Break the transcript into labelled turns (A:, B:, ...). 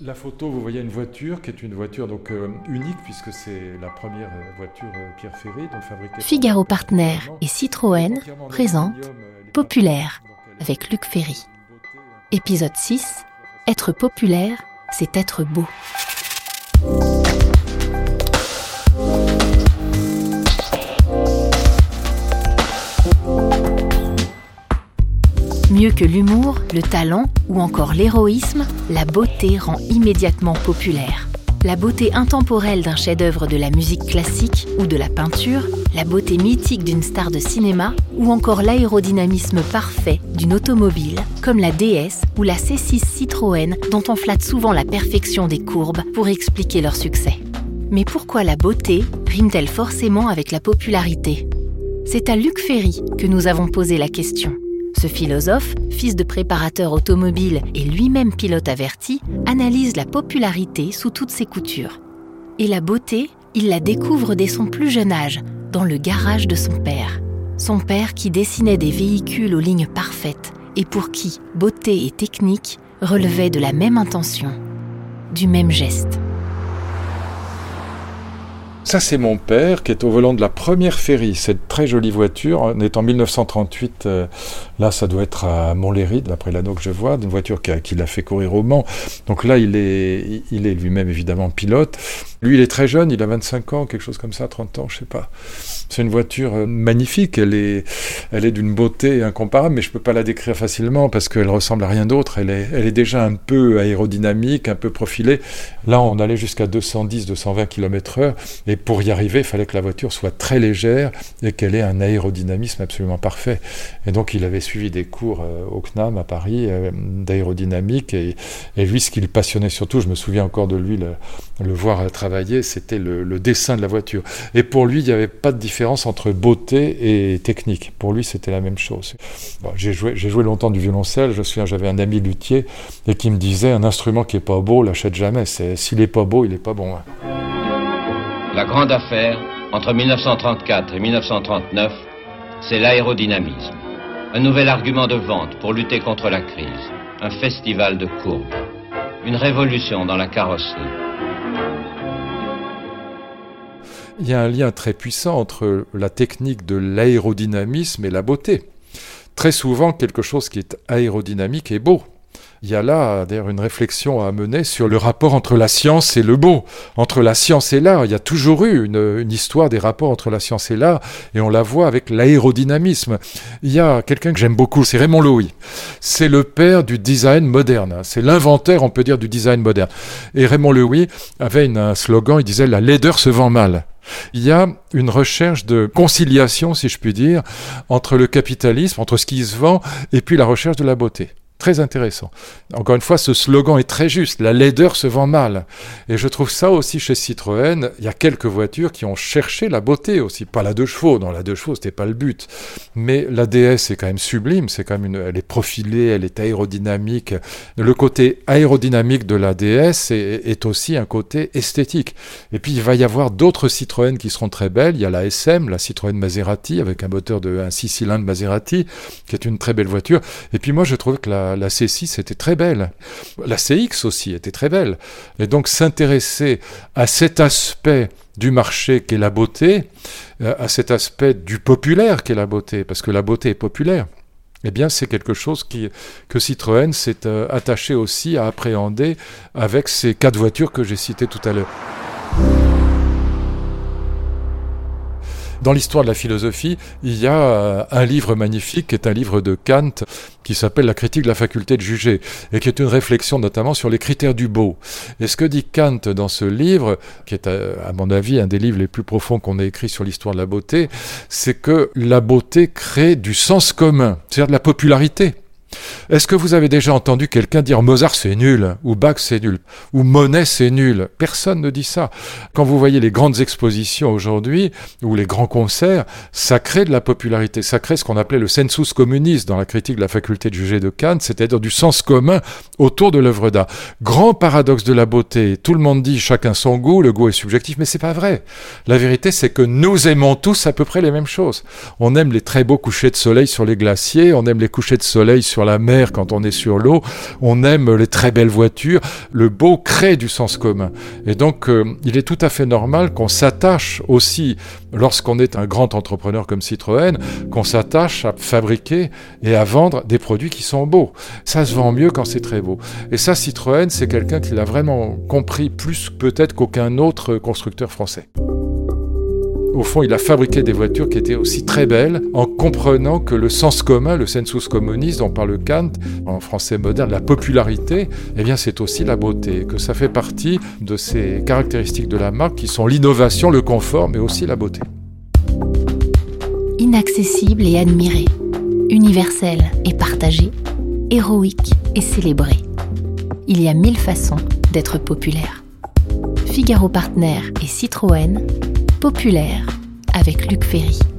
A: La photo, vous voyez une voiture qui est une voiture donc euh, unique puisque c'est la première euh, voiture euh, Pierre Ferry donc fabriquée.
B: Figaro Partner et Citroën présentent Populaire avec Luc Ferry. Épisode 6 Être populaire, c'est être beau. Mieux que l'humour, le talent ou encore l'héroïsme, la beauté rend immédiatement populaire. La beauté intemporelle d'un chef-d'œuvre de la musique classique ou de la peinture, la beauté mythique d'une star de cinéma ou encore l'aérodynamisme parfait d'une automobile comme la DS ou la C6 Citroën dont on flatte souvent la perfection des courbes pour expliquer leur succès. Mais pourquoi la beauté rime-t-elle forcément avec la popularité? C'est à Luc Ferry que nous avons posé la question. Ce philosophe, fils de préparateur automobile et lui-même pilote averti, analyse la popularité sous toutes ses coutures. Et la beauté, il la découvre dès son plus jeune âge, dans le garage de son père. Son père qui dessinait des véhicules aux lignes parfaites et pour qui beauté et technique relevaient de la même intention, du même geste.
A: Ça, c'est mon père qui est au volant de la première ferry, cette très jolie voiture. On est en 1938, euh, là, ça doit être à Montlhéry, d'après l'anneau que je vois, une voiture qui, a, qui l'a fait courir au Mans. Donc là, il est, il est lui-même évidemment pilote. Lui, il est très jeune, il a 25 ans, quelque chose comme ça, 30 ans, je sais pas. C'est une voiture euh, magnifique, elle est, elle est d'une beauté incomparable, mais je peux pas la décrire facilement parce qu'elle ressemble à rien d'autre. Elle est, elle est déjà un peu aérodynamique, un peu profilée. Là, on allait jusqu'à 210, 220 km/h, et pour y arriver, il fallait que la voiture soit très légère et qu'elle ait un aérodynamisme absolument parfait. Et donc, il avait suivi des cours euh, au CNAM à Paris euh, d'aérodynamique, et, et, lui, ce qui le passionnait surtout, je me souviens encore de lui le, voir c'était le, dessin de la voiture. Et pour lui, il n'y avait pas de différence entre beauté et technique. Pour lui, c'était la même chose. J'ai joué, longtemps du violoncelle. Je me souviens, j'avais un ami luthier et qui me disait un instrument qui est pas beau, l'achète jamais. S'il est pas beau, il est pas bon. Hein.
C: La grande affaire entre 1934 et 1939, c'est l'aérodynamisme. Un nouvel argument de vente pour lutter contre la crise. Un festival de courbes. Une révolution dans la carrosserie.
A: Il y a un lien très puissant entre la technique de l'aérodynamisme et la beauté. Très souvent, quelque chose qui est aérodynamique est beau. Il y a là d'ailleurs une réflexion à mener sur le rapport entre la science et le beau, entre la science et l'art. Il y a toujours eu une, histoire des rapports entre la science et l'art, et on la voit avec l'aérodynamisme. Il y a quelqu'un que j'aime beaucoup, c'est Raymond Loewy. C'est le père du design moderne. C'est l'inventeur, on peut dire, du design moderne. Et Raymond Loewy avait un slogan, il disait la laideur se vend mal. Il y a une recherche de conciliation, si je puis dire, entre le capitalisme, entre ce qui se vend, et puis la recherche de la beauté. Très intéressant. Encore une fois, ce slogan est très juste. La laideur se vend mal. Et je trouve ça aussi chez Citroën. Il y a quelques voitures qui ont cherché la beauté aussi. Pas la deux chevaux. Dans la deux chevaux, c'était pas le but. Mais la DS est quand même sublime. C'est quand même une, elle est profilée, elle est aérodynamique. Le côté aérodynamique de la DS est, aussi un côté esthétique. Et puis, il va y avoir d'autres Citroën qui seront très belles. Il y a la SM, la Citroën Maserati, avec un moteur de un 6 cylindres Maserati, qui est une très belle voiture. Et puis, moi, je trouve que la la, C6 était très belle. La CX aussi était très belle. Et donc s'intéresser à cet aspect du marché qu'est la beauté, euh, à cet aspect du populaire qu'est la beauté, parce que la beauté est populaire. Eh bien, c'est quelque chose que Citroën s'est euh, attaché aussi à appréhender avec ces quatre voitures que j'ai citées tout à l'heure. Dans l'histoire de la philosophie, il y a euh, un livre magnifique qui est un livre de Kant qui s'appelle La critique de la faculté de juger et qui est une réflexion notamment sur les critères du beau. Et ce que dit Kant dans ce livre, qui est à mon avis un des livres les plus profonds qu'on ait écrit sur l'histoire de la beauté, c'est que la beauté crée du sens commun, c'est-à-dire de la popularité. Est-ce que vous avez déjà entendu quelqu'un dire Mozart c'est nul, ou Bach c'est nul, ou Monet c'est nul Personne ne dit ça. Quand vous voyez les grandes expositions aujourd'hui, ou les grands concerts, ça crée de la popularité, ça crée ce qu'on appelait le sensus communis dans la critique de la faculté de juger de Kant, c'est-à-dire du sens commun autour de l'œuvre d'art. Grand paradoxe de la beauté, tout le monde dit chacun son goût, le goût est subjectif, mais c'est pas vrai. La vérité c'est que nous aimons tous à peu près les mêmes choses. On aime les très beaux couchers de soleil sur les glaciers, on aime les couchers de soleil sur la mer, quand on est sur l'eau, on aime les très belles voitures. Le beau crée du sens commun. Et donc, euh, il est tout à fait normal qu'on s'attache aussi, lorsqu'on est un grand entrepreneur comme Citroën, qu'on s'attache à fabriquer et à vendre des produits qui sont beaux. Ça se vend mieux quand c'est très beau. Et ça, Citroën, c'est quelqu'un qui l'a vraiment compris plus peut-être qu'aucun autre constructeur français. Au fond, il a fabriqué des voitures qui étaient aussi très belles en comprenant que le sens commun, le sensus communis dont parle Kant en français moderne, la popularité, eh c'est aussi la beauté, que ça fait partie de ces caractéristiques de la marque qui sont l'innovation, le confort, mais aussi la beauté.
B: Inaccessible et admiré, universel et partagé, héroïque et célébré. Il y a mille façons d'être populaire. Figaro Partner et Citroën, populaire avec Luc Ferry.